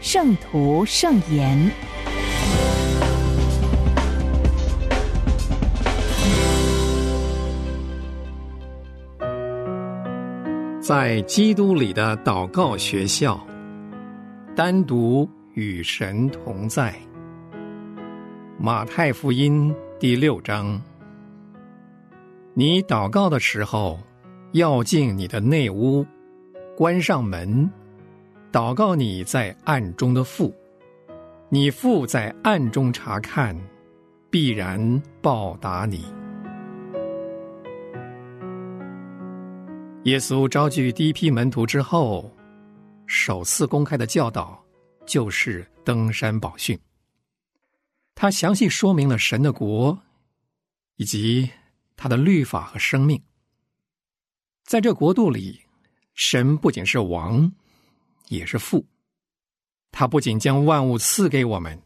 圣徒圣言》。在基督里的祷告学校，单独与神同在。马太福音第六章，你祷告的时候，要进你的内屋，关上门。祷告你在暗中的父，你父在暗中查看，必然报答你。耶稣召聚第一批门徒之后，首次公开的教导就是登山宝训。他详细说明了神的国，以及他的律法和生命。在这国度里，神不仅是王。也是父，他不仅将万物赐给我们，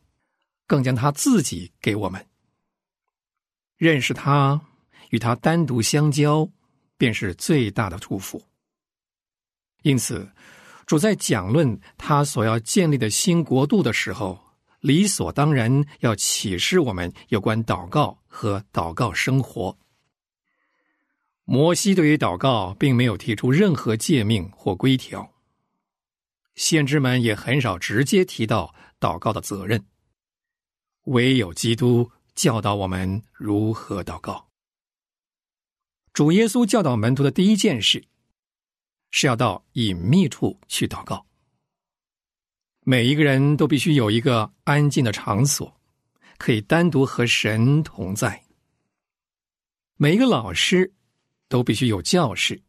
更将他自己给我们。认识他，与他单独相交，便是最大的祝福。因此，主在讲论他所要建立的新国度的时候，理所当然要启示我们有关祷告和祷告生活。摩西对于祷告并没有提出任何诫命或规条。先知们也很少直接提到祷告的责任，唯有基督教导我们如何祷告。主耶稣教导门徒的第一件事，是要到隐秘处去祷告。每一个人都必须有一个安静的场所，可以单独和神同在。每一个老师都必须有教室。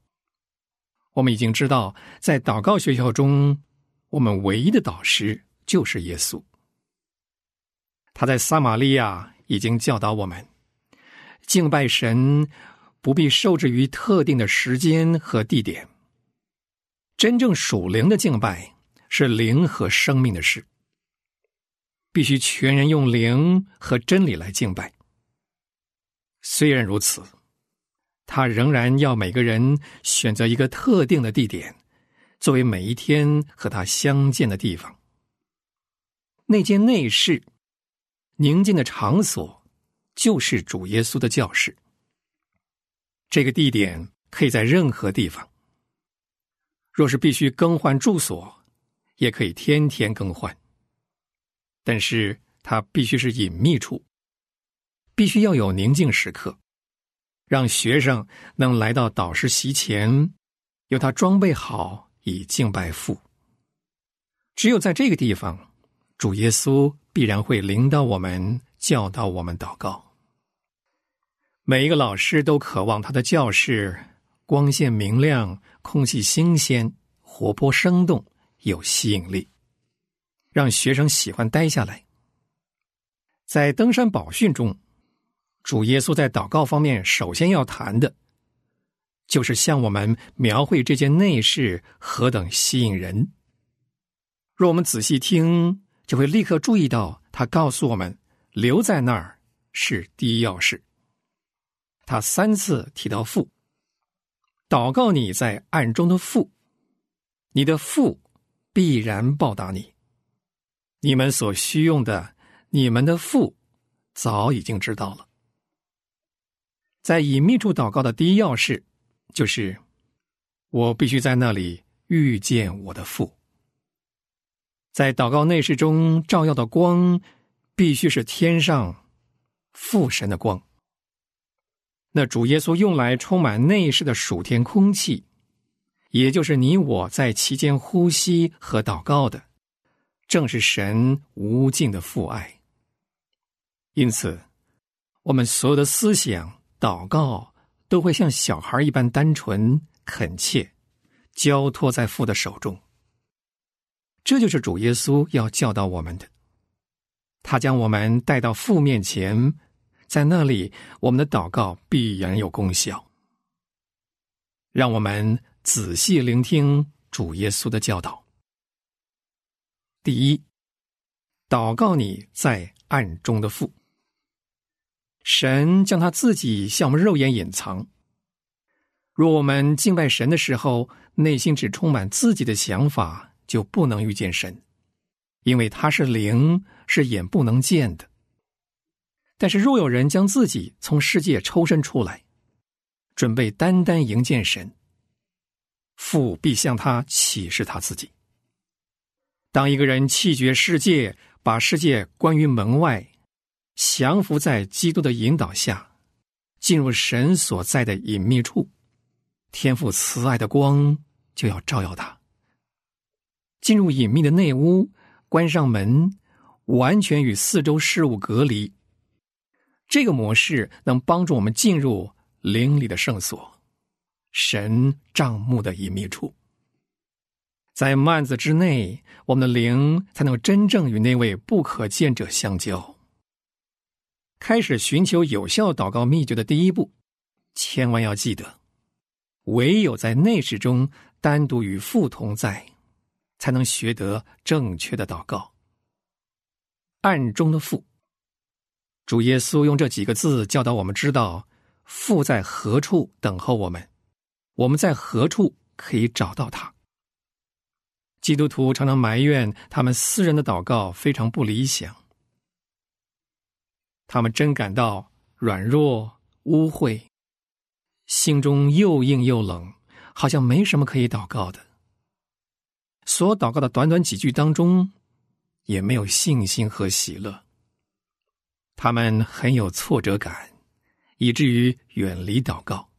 我们已经知道，在祷告学校中。我们唯一的导师就是耶稣。他在撒玛利亚已经教导我们，敬拜神不必受制于特定的时间和地点。真正属灵的敬拜是灵和生命的事，必须全人用灵和真理来敬拜。虽然如此，他仍然要每个人选择一个特定的地点。作为每一天和他相见的地方，那间内室、宁静的场所，就是主耶稣的教室。这个地点可以在任何地方。若是必须更换住所，也可以天天更换。但是它必须是隐秘处，必须要有宁静时刻，让学生能来到导师席前，由他装备好。以敬拜父。只有在这个地方，主耶稣必然会领导我们，教导我们祷告。每一个老师都渴望他的教室光线明亮，空气新鲜，活泼生动，有吸引力，让学生喜欢待下来。在登山宝训中，主耶稣在祷告方面首先要谈的。就是向我们描绘这件内饰何等吸引人。若我们仔细听，就会立刻注意到，他告诉我们留在那儿是第一要事。他三次提到父，祷告你在暗中的父，你的父必然报答你。你们所需用的，你们的父早已经知道了。在隐秘处祷告的第一要事。就是，我必须在那里遇见我的父。在祷告内室中照耀的光，必须是天上父神的光。那主耶稣用来充满内室的属天空气，也就是你我在其间呼吸和祷告的，正是神无尽的父爱。因此，我们所有的思想祷告。都会像小孩一般单纯恳切，交托在父的手中。这就是主耶稣要教导我们的。他将我们带到父面前，在那里，我们的祷告必然有功效。让我们仔细聆听主耶稣的教导。第一，祷告你在暗中的父。神将他自己向我们肉眼隐藏。若我们敬拜神的时候，内心只充满自己的想法，就不能遇见神，因为他是灵，是眼不能见的。但是，若有人将自己从世界抽身出来，准备单单迎见神，父必向他启示他自己。当一个人弃绝世界，把世界关于门外。降服在基督的引导下，进入神所在的隐秘处，天赋慈爱的光就要照耀他。进入隐秘的内屋，关上门，完全与四周事物隔离。这个模式能帮助我们进入灵里的圣所，神帐幕的隐秘处。在幔子之内，我们的灵才能真正与那位不可见者相交。开始寻求有效祷告秘诀的第一步，千万要记得，唯有在内室中单独与父同在，才能学得正确的祷告。暗中的父，主耶稣用这几个字教导我们知道父在何处等候我们，我们在何处可以找到他。基督徒常常埋怨他们私人的祷告非常不理想。他们真感到软弱、污秽，心中又硬又冷，好像没什么可以祷告的。所祷告的短短几句当中，也没有信心和喜乐。他们很有挫折感，以至于远离祷告，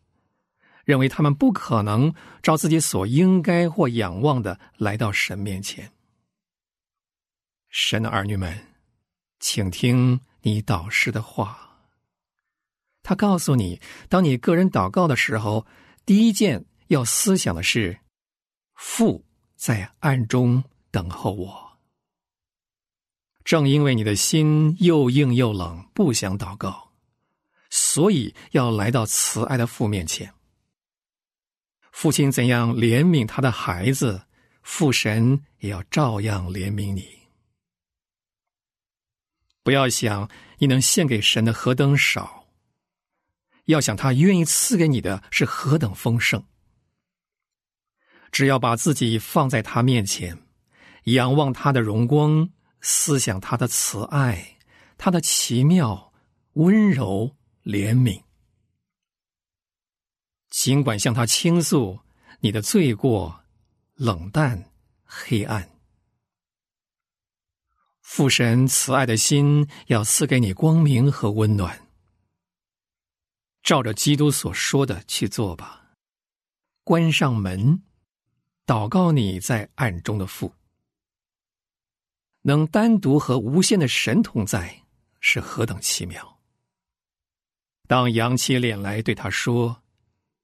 认为他们不可能照自己所应该或仰望的来到神面前。神的儿女们，请听。你导师的话，他告诉你，当你个人祷告的时候，第一件要思想的是：父在暗中等候我。正因为你的心又硬又冷，不想祷告，所以要来到慈爱的父面前。父亲怎样怜悯他的孩子，父神也要照样怜悯你。不要想你能献给神的何等少，要想他愿意赐给你的是何等丰盛。只要把自己放在他面前，仰望他的荣光，思想他的慈爱，他的奇妙、温柔、怜悯，尽管向他倾诉你的罪过、冷淡、黑暗。父神慈爱的心要赐给你光明和温暖，照着基督所说的去做吧。关上门，祷告你在暗中的父，能单独和无限的神同在，是何等奇妙！当扬起脸来对他说：“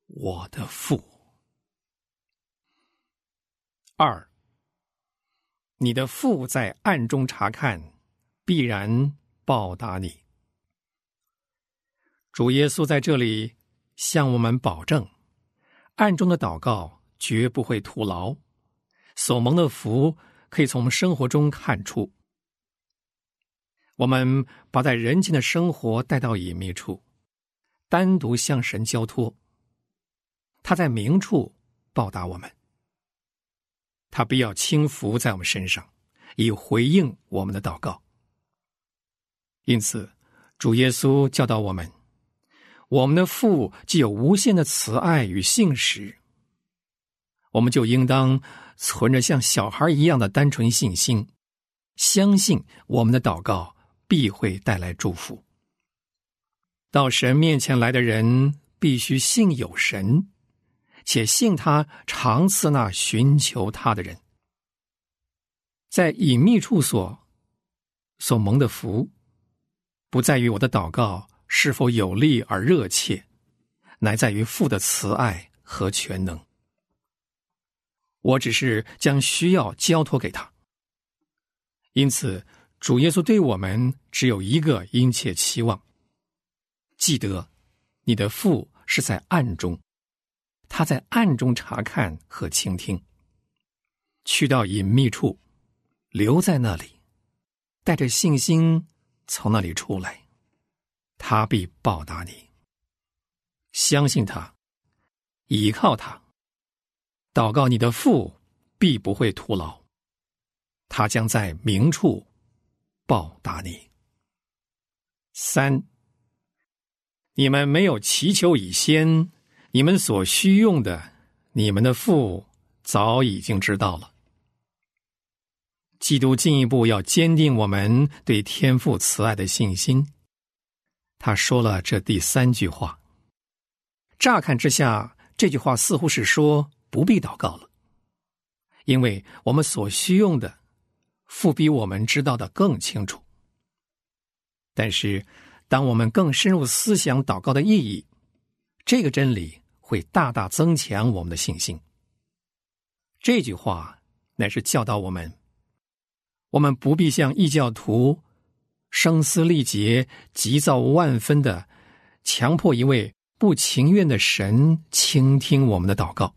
我的父。”二。你的父在暗中查看，必然报答你。主耶稣在这里向我们保证，暗中的祷告绝不会徒劳，所蒙的福可以从生活中看出。我们把在人间的生活带到隐秘处，单独向神交托，他在明处报答我们。他必要轻浮在我们身上，以回应我们的祷告。因此，主耶稣教导我们：我们的父既有无限的慈爱与信实，我们就应当存着像小孩一样的单纯信心，相信我们的祷告必会带来祝福。到神面前来的人，必须信有神。且信他常赐那寻求他的人，在隐秘处所所蒙的福，不在于我的祷告是否有力而热切，乃在于父的慈爱和全能。我只是将需要交托给他，因此，主耶稣对我们只有一个殷切期望：记得，你的父是在暗中，他在暗中查看和倾听。去到隐秘处，留在那里，带着信心从那里出来，他必报答你。相信他，倚靠他，祷告你的父必不会徒劳，他将在明处报答你。三，你们没有祈求以先，你们所需用的，你们的父早已经知道了。基督进一步要坚定我们对天父慈爱的信心。他说了这第三句话。乍看之下，这句话似乎是说不必祷告了，因为我们所需用的，父比我们知道的更清楚。但是，当我们更深入思想祷告的意义，这个真理会大大增强我们的信心。这句话乃是教导我们。我们不必像异教徒声嘶力竭、急躁万分的强迫一位不情愿的神倾听我们的祷告。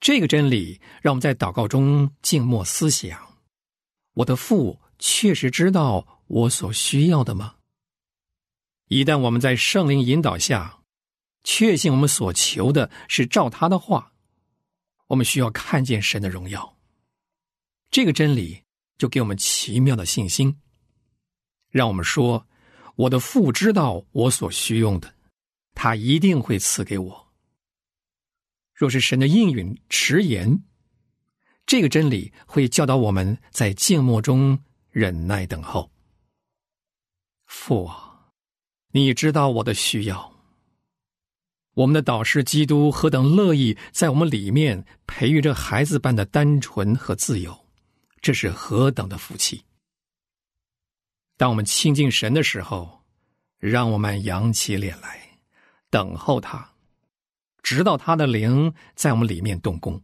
这个真理让我们在祷告中静默思想：我的父确实知道我所需要的吗？一旦我们在圣灵引导下确信我们所求的是照他的话，我们需要看见神的荣耀。这个真理。就给我们奇妙的信心，让我们说：“我的父知道我所需用的，他一定会赐给我。”若是神的应允迟延，这个真理会教导我们在静默中忍耐等候。父啊，你知道我的需要。我们的导师基督何等乐意在我们里面培育这孩子般的单纯和自由。这是何等的福气！当我们亲近神的时候，让我们扬起脸来，等候他，直到他的灵在我们里面动工。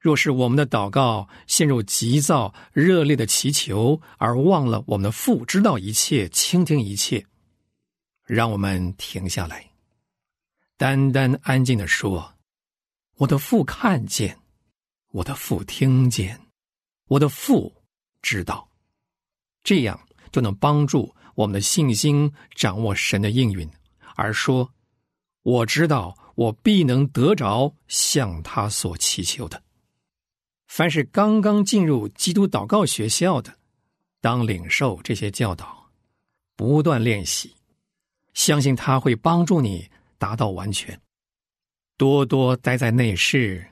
若是我们的祷告陷入急躁、热烈的祈求，而忘了我们的父知道一切、倾听一切，让我们停下来，单单安静的说：“我的父看见，我的父听见。”我的父知道，这样就能帮助我们的信心掌握神的应允，而说：“我知道，我必能得着向他所祈求的。”凡是刚刚进入基督祷告学校的，当领受这些教导，不断练习，相信他会帮助你达到完全。多多待在内室，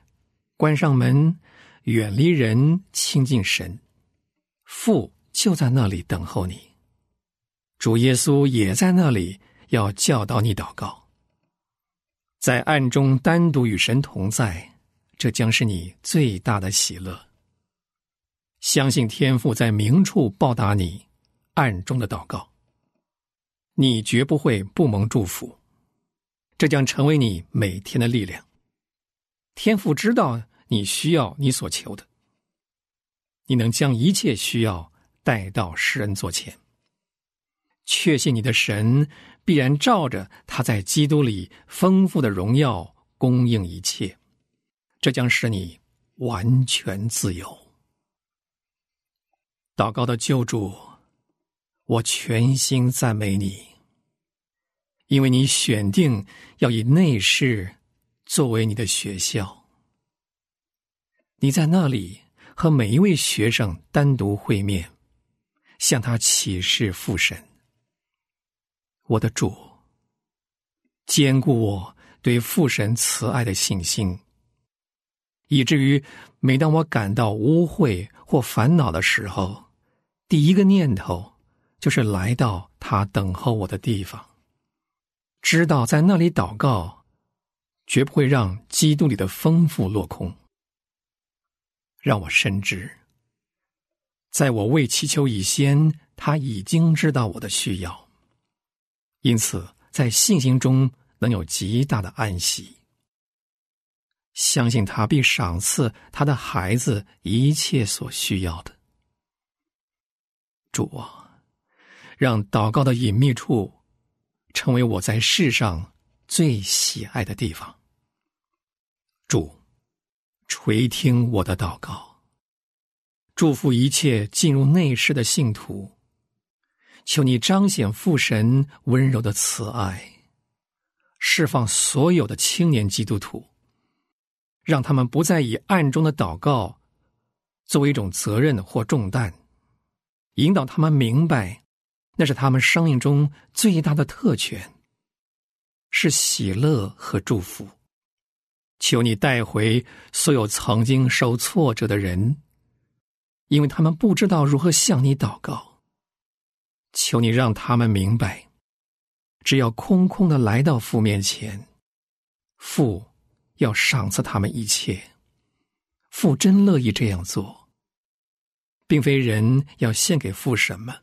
关上门。远离人，亲近神，父就在那里等候你。主耶稣也在那里，要教导你祷告。在暗中单独与神同在，这将是你最大的喜乐。相信天父在明处报答你暗中的祷告，你绝不会不蒙祝福。这将成为你每天的力量。天父知道。你需要你所求的，你能将一切需要带到世人座前，确信你的神必然照着他在基督里丰富的荣耀供应一切，这将使你完全自由。祷告的救主，我全心赞美你，因为你选定要以内室作为你的学校。你在那里和每一位学生单独会面，向他启示父神。我的主，坚固我对父神慈爱的信心，以至于每当我感到污秽或烦恼的时候，第一个念头就是来到他等候我的地方，知道在那里祷告，绝不会让基督里的丰富落空。让我深知，在我未祈求以先，他已经知道我的需要，因此在信心中能有极大的安息，相信他必赏赐他的孩子一切所需要的。主啊，让祷告的隐秘处成为我在世上最喜爱的地方。主，垂听我的祷告，祝福一切进入内室的信徒。求你彰显父神温柔的慈爱，释放所有的青年基督徒，让他们不再以暗中的祷告作为一种责任或重担，引导他们明白，那是他们生命中最大的特权，是喜乐和祝福。求你带回所有曾经受挫折的人，因为他们不知道如何向你祷告。求你让他们明白，只要空空的来到父面前，父要赏赐他们一切。父真乐意这样做，并非人要献给父什么，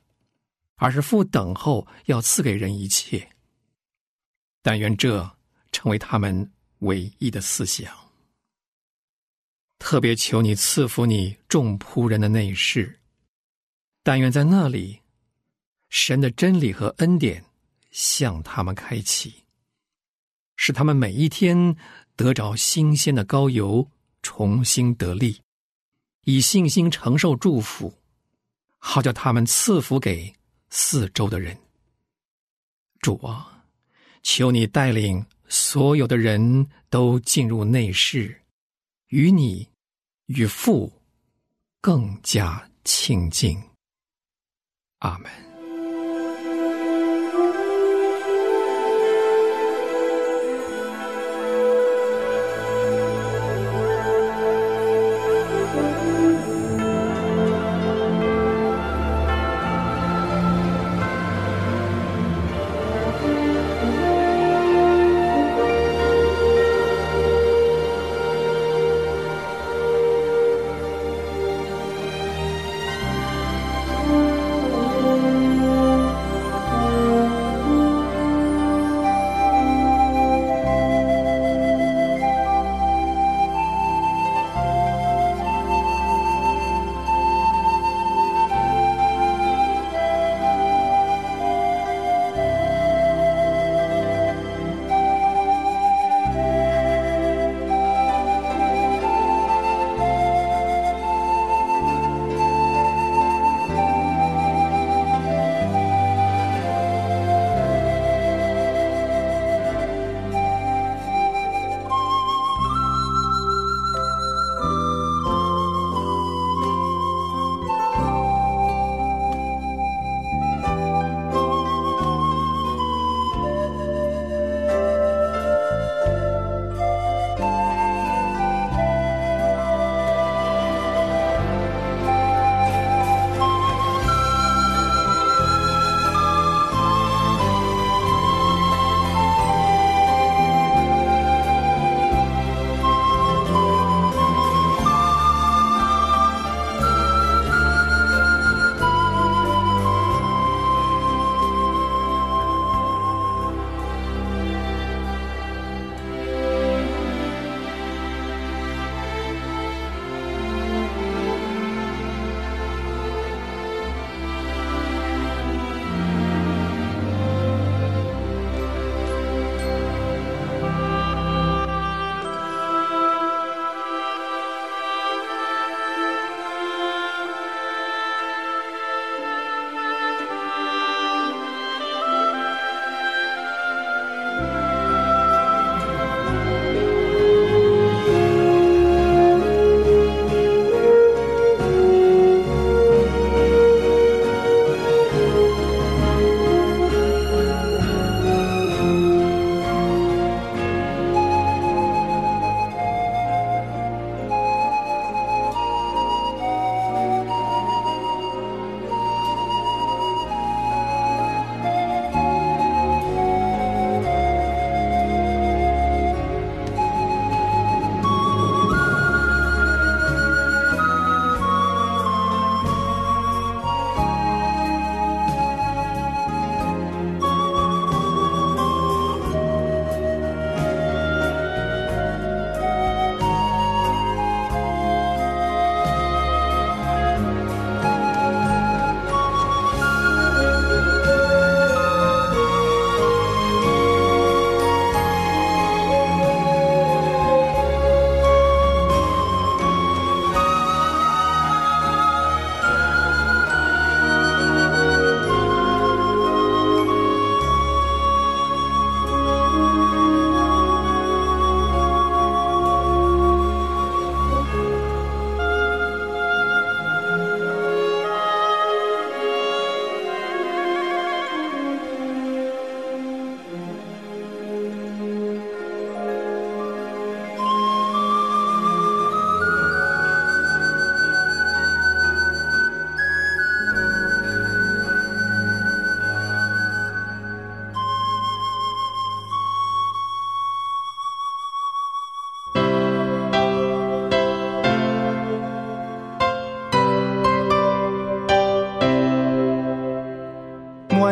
而是父等候要赐给人一切。但愿这成为他们唯一的思想。特别求你赐福你众仆人的内室，但愿在那里。神的真理和恩典向他们开启，使他们每一天得着新鲜的膏油，重新得力，以信心承受祝福，好叫他们赐福给四周的人。主啊，求你带领所有的人都进入内室，与你与父更加亲近。阿门。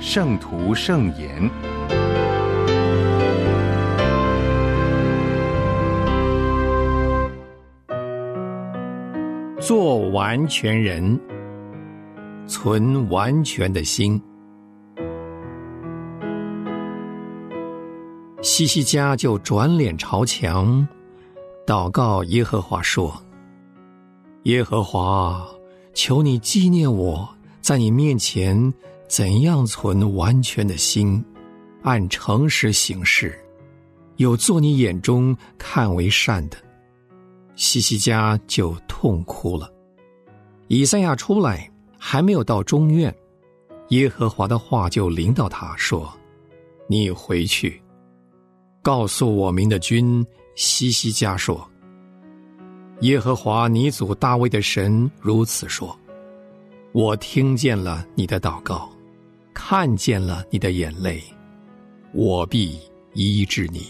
圣徒圣言，做完全人，存完全的心。西西家就转脸朝墙，祷告耶和华说：“耶和华，求你纪念我在你面前。”怎样存完全的心，按诚实行事，有做你眼中看为善的，西西家就痛哭了。以赛亚出来还没有到中院，耶和华的话就临到他说：“你回去，告诉我民的君西西家说，耶和华你祖大卫的神如此说：我听见了你的祷告。”看见了你的眼泪，我必医治你。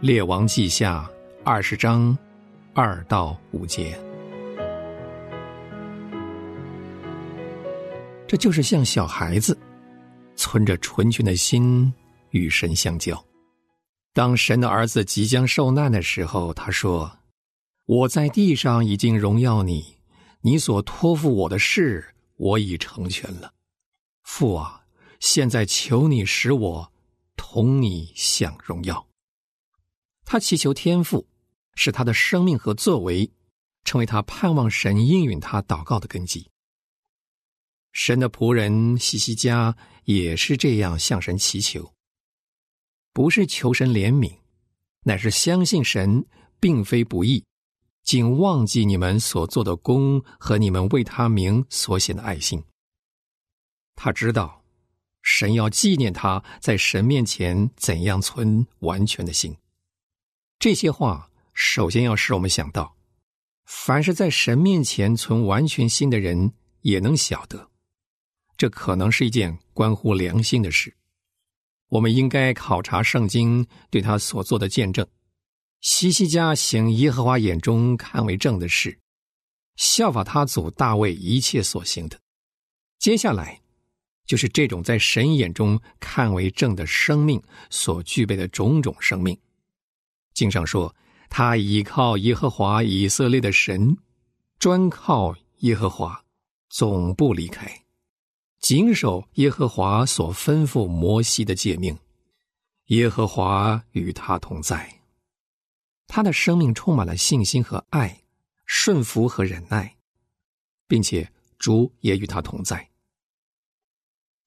列王记下二十章二到五节，这就是像小孩子存着纯全的心与神相交。当神的儿子即将受难的时候，他说：“我在地上已经荣耀你，你所托付我的事，我已成全了。”父啊，现在求你使我同你享荣耀。他祈求天父，使他的生命和作为成为他盼望神应允他祷告的根基。神的仆人西西家也是这样向神祈求，不是求神怜悯，乃是相信神并非不义，竟忘记你们所做的功和你们为他名所显的爱心。他知道，神要纪念他在神面前怎样存完全的心。这些话首先要使我们想到，凡是在神面前存完全心的人，也能晓得，这可能是一件关乎良心的事。我们应该考察圣经对他所做的见证，西西家行耶和华眼中看为正的事，效法他祖大卫一切所行的。接下来。就是这种在神眼中看为正的生命所具备的种种生命。经上说，他倚靠耶和华以色列的神，专靠耶和华，总不离开，谨守耶和华所吩咐摩西的诫命。耶和华与他同在，他的生命充满了信心和爱，顺服和忍耐，并且主也与他同在。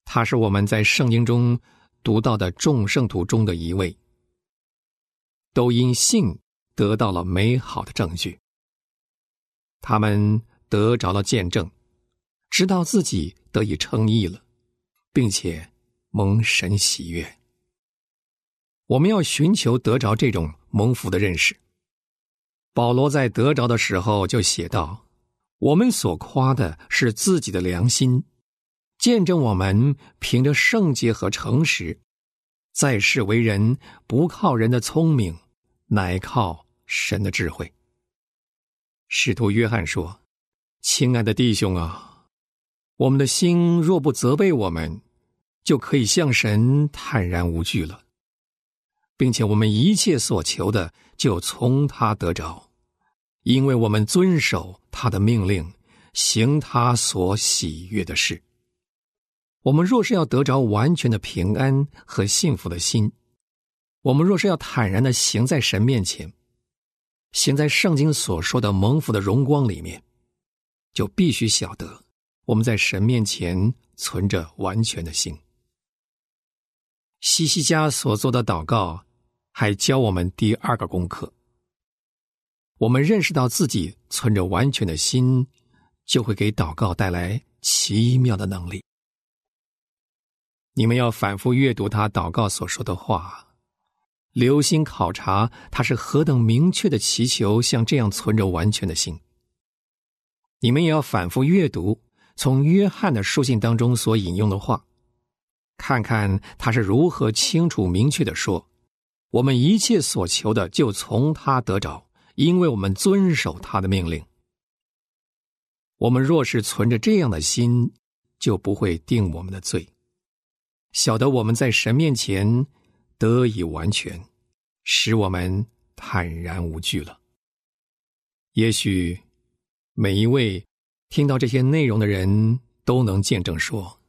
他是我们在圣经中读到的众圣徒中的一位，都因信得到了美好的证据。他们得着了见证，知道自己得以称义了，并且蒙神喜悦。我们要寻求得着这种蒙福的认识。保罗在得着的时候就写道：“我们所夸的是自己的良心。”见证我们凭着圣洁和诚实，在世为人不靠人的聪明，乃靠神的智慧。使徒约翰说：“亲爱的弟兄啊，我们的心若不责备我们，就可以向神坦然无惧了，并且我们一切所求的就从他得着，因为我们遵守他的命令，行他所喜悦的事。”我们若是要得着完全的平安和幸福的心，我们若是要坦然的行在神面前，行在圣经所说的蒙福的荣光里面，就必须晓得我们在神面前存着完全的心。西西家所做的祷告，还教我们第二个功课：我们认识到自己存着完全的心，就会给祷告带来奇妙的能力。你们要反复阅读他祷告所说的话，留心考察他是何等明确的祈求，像这样存着完全的心。你们也要反复阅读从约翰的书信当中所引用的话，看看他是如何清楚明确的说：“我们一切所求的就从他得着，因为我们遵守他的命令。”我们若是存着这样的心，就不会定我们的罪。晓得我们在神面前得以完全，使我们坦然无惧了。也许每一位听到这些内容的人都能见证说，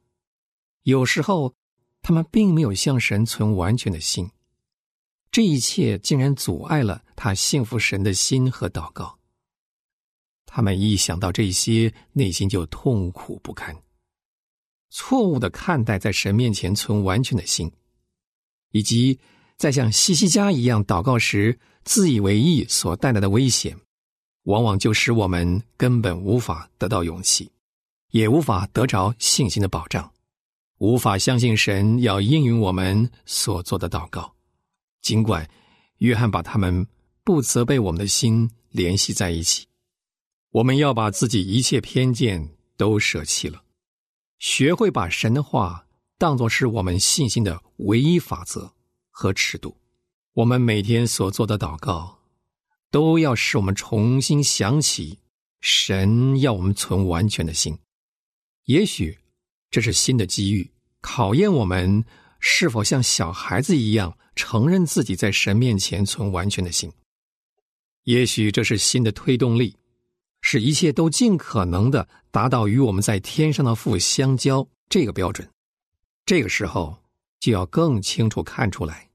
有时候他们并没有向神存完全的心，这一切竟然阻碍了他幸福神的心和祷告。他们一想到这些，内心就痛苦不堪。错误的看待在神面前存完全的心，以及在像西西家一样祷告时自以为意所带来的危险，往往就使我们根本无法得到勇气，也无法得着信心的保障，无法相信神要应允我们所做的祷告。尽管约翰把他们不责备我们的心联系在一起，我们要把自己一切偏见都舍弃了。学会把神的话当作是我们信心的唯一法则和尺度。我们每天所做的祷告，都要使我们重新想起神要我们存完全的心。也许这是新的机遇，考验我们是否像小孩子一样承认自己在神面前存完全的心。也许这是新的推动力。使一切都尽可能的达到与我们在天上的父相交这个标准，这个时候就要更清楚看出来，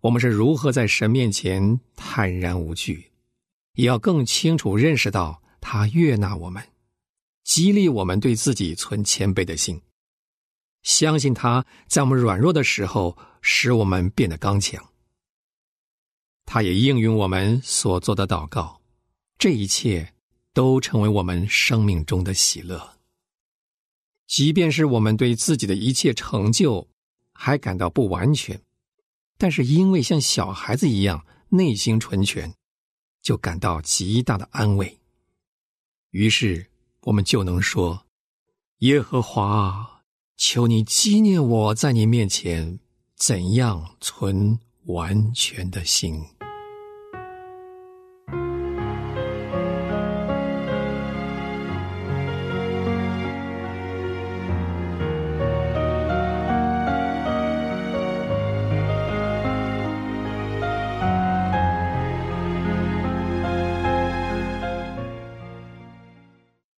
我们是如何在神面前坦然无惧，也要更清楚认识到他悦纳我们，激励我们对自己存谦卑的心，相信他在我们软弱的时候使我们变得刚强，他也应允我们所做的祷告，这一切。都成为我们生命中的喜乐。即便是我们对自己的一切成就还感到不完全，但是因为像小孩子一样内心纯全，就感到极大的安慰。于是我们就能说：“耶和华，求你纪念我在你面前怎样存完全的心。”